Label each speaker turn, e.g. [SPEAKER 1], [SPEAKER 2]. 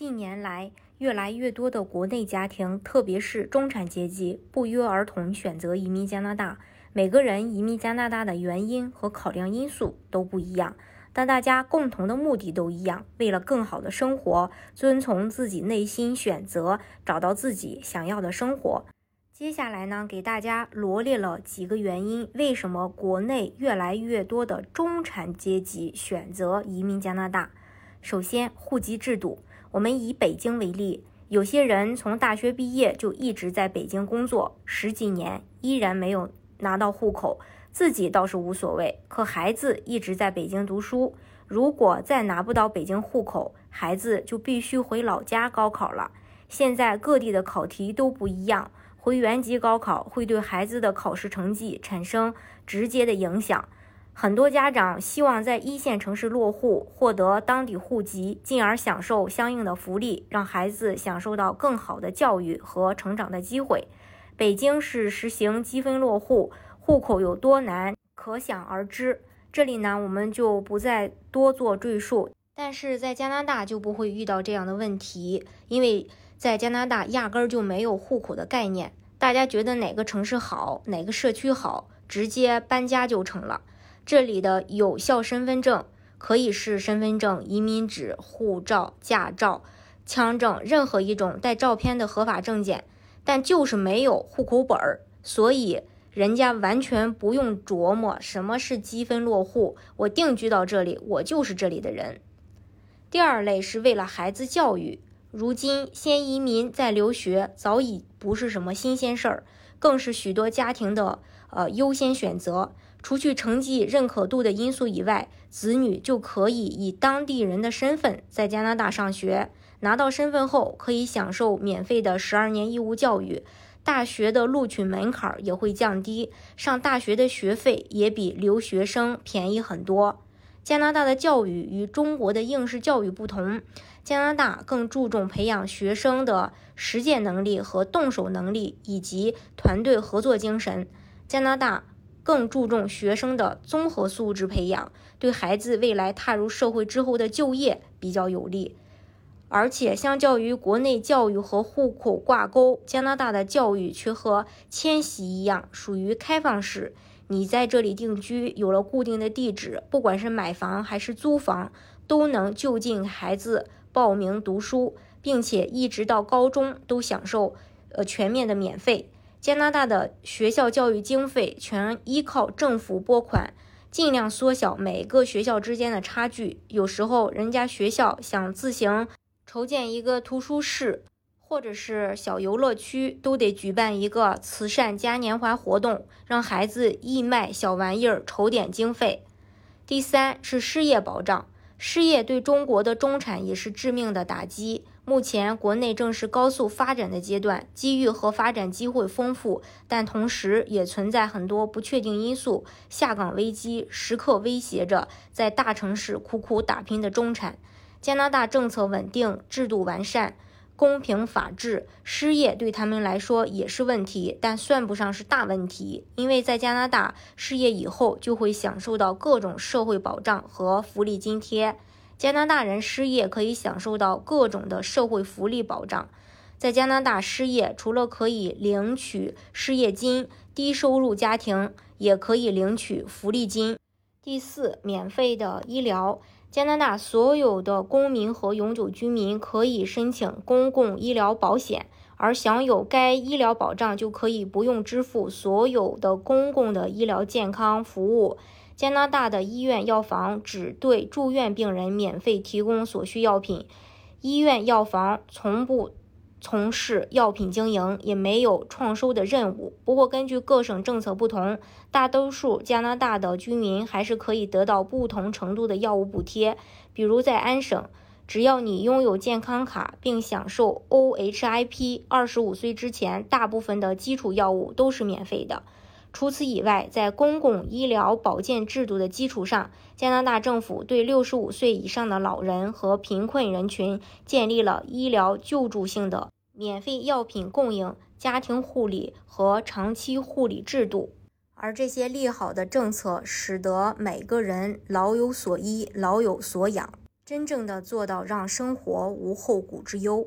[SPEAKER 1] 近年来，越来越多的国内家庭，特别是中产阶级，不约而同选择移民加拿大。每个人移民加拿大的原因和考量因素都不一样，但大家共同的目的都一样：为了更好的生活，遵从自己内心选择，找到自己想要的生活。接下来呢，给大家罗列了几个原因，为什么国内越来越多的中产阶级选择移民加拿大？首先，户籍制度。我们以北京为例，有些人从大学毕业就一直在北京工作十几年，依然没有拿到户口，自己倒是无所谓，可孩子一直在北京读书，如果再拿不到北京户口，孩子就必须回老家高考了。现在各地的考题都不一样，回原籍高考会对孩子的考试成绩产生直接的影响。很多家长希望在一线城市落户，获得当地户籍，进而享受相应的福利，让孩子享受到更好的教育和成长的机会。北京是实行积分落户，户口有多难，可想而知。这里呢，我们就不再多做赘述。但是在加拿大就不会遇到这样的问题，因为在加拿大压根儿就没有户口的概念，大家觉得哪个城市好，哪个社区好，直接搬家就成了。这里的有效身份证可以是身份证、移民纸、护照、驾照、枪证，任何一种带照片的合法证件，但就是没有户口本儿，所以人家完全不用琢磨什么是积分落户。我定居到这里，我就是这里的人。第二类是为了孩子教育，如今先移民再留学早已不是什么新鲜事儿，更是许多家庭的呃优先选择。除去成绩认可度的因素以外，子女就可以以当地人的身份在加拿大上学。拿到身份后，可以享受免费的十二年义务教育，大学的录取门槛也会降低，上大学的学费也比留学生便宜很多。加拿大的教育与中国的应试教育不同，加拿大更注重培养学生的实践能力和动手能力，以及团队合作精神。加拿大。更注重学生的综合素质培养，对孩子未来踏入社会之后的就业比较有利。而且，相较于国内教育和户口挂钩，加拿大的教育却和迁徙一样，属于开放式。你在这里定居，有了固定的地址，不管是买房还是租房，都能就近孩子报名读书，并且一直到高中都享受呃全面的免费。加拿大的学校教育经费全依靠政府拨款，尽量缩小每个学校之间的差距。有时候，人家学校想自行筹建一个图书室，或者是小游乐区，都得举办一个慈善嘉年华活动，让孩子义卖小玩意儿筹点经费。第三是失业保障，失业对中国的中产也是致命的打击。目前国内正是高速发展的阶段，机遇和发展机会丰富，但同时也存在很多不确定因素，下岗危机时刻威胁着在大城市苦苦打拼的中产。加拿大政策稳定，制度完善，公平法治，失业对他们来说也是问题，但算不上是大问题，因为在加拿大失业以后就会享受到各种社会保障和福利津贴。加拿大人失业可以享受到各种的社会福利保障，在加拿大失业除了可以领取失业金，低收入家庭也可以领取福利金。第四，免费的医疗，加拿大所有的公民和永久居民可以申请公共医疗保险，而享有该医疗保障就可以不用支付所有的公共的医疗健康服务。加拿大的医院药房只对住院病人免费提供所需药品，医院药房从不从事药品经营，也没有创收的任务。不过，根据各省政策不同，大多数加拿大的居民还是可以得到不同程度的药物补贴。比如在安省，只要你拥有健康卡并享受 OHIP，二十五岁之前，大部分的基础药物都是免费的。除此以外，在公共医疗保健制度的基础上，加拿大政府对六十五岁以上的老人和贫困人群建立了医疗救助性的免费药品供应、家庭护理和长期护理制度。而这些利好的政策，使得每个人老有所依、老有所养。真正的做到让生活无后顾之忧。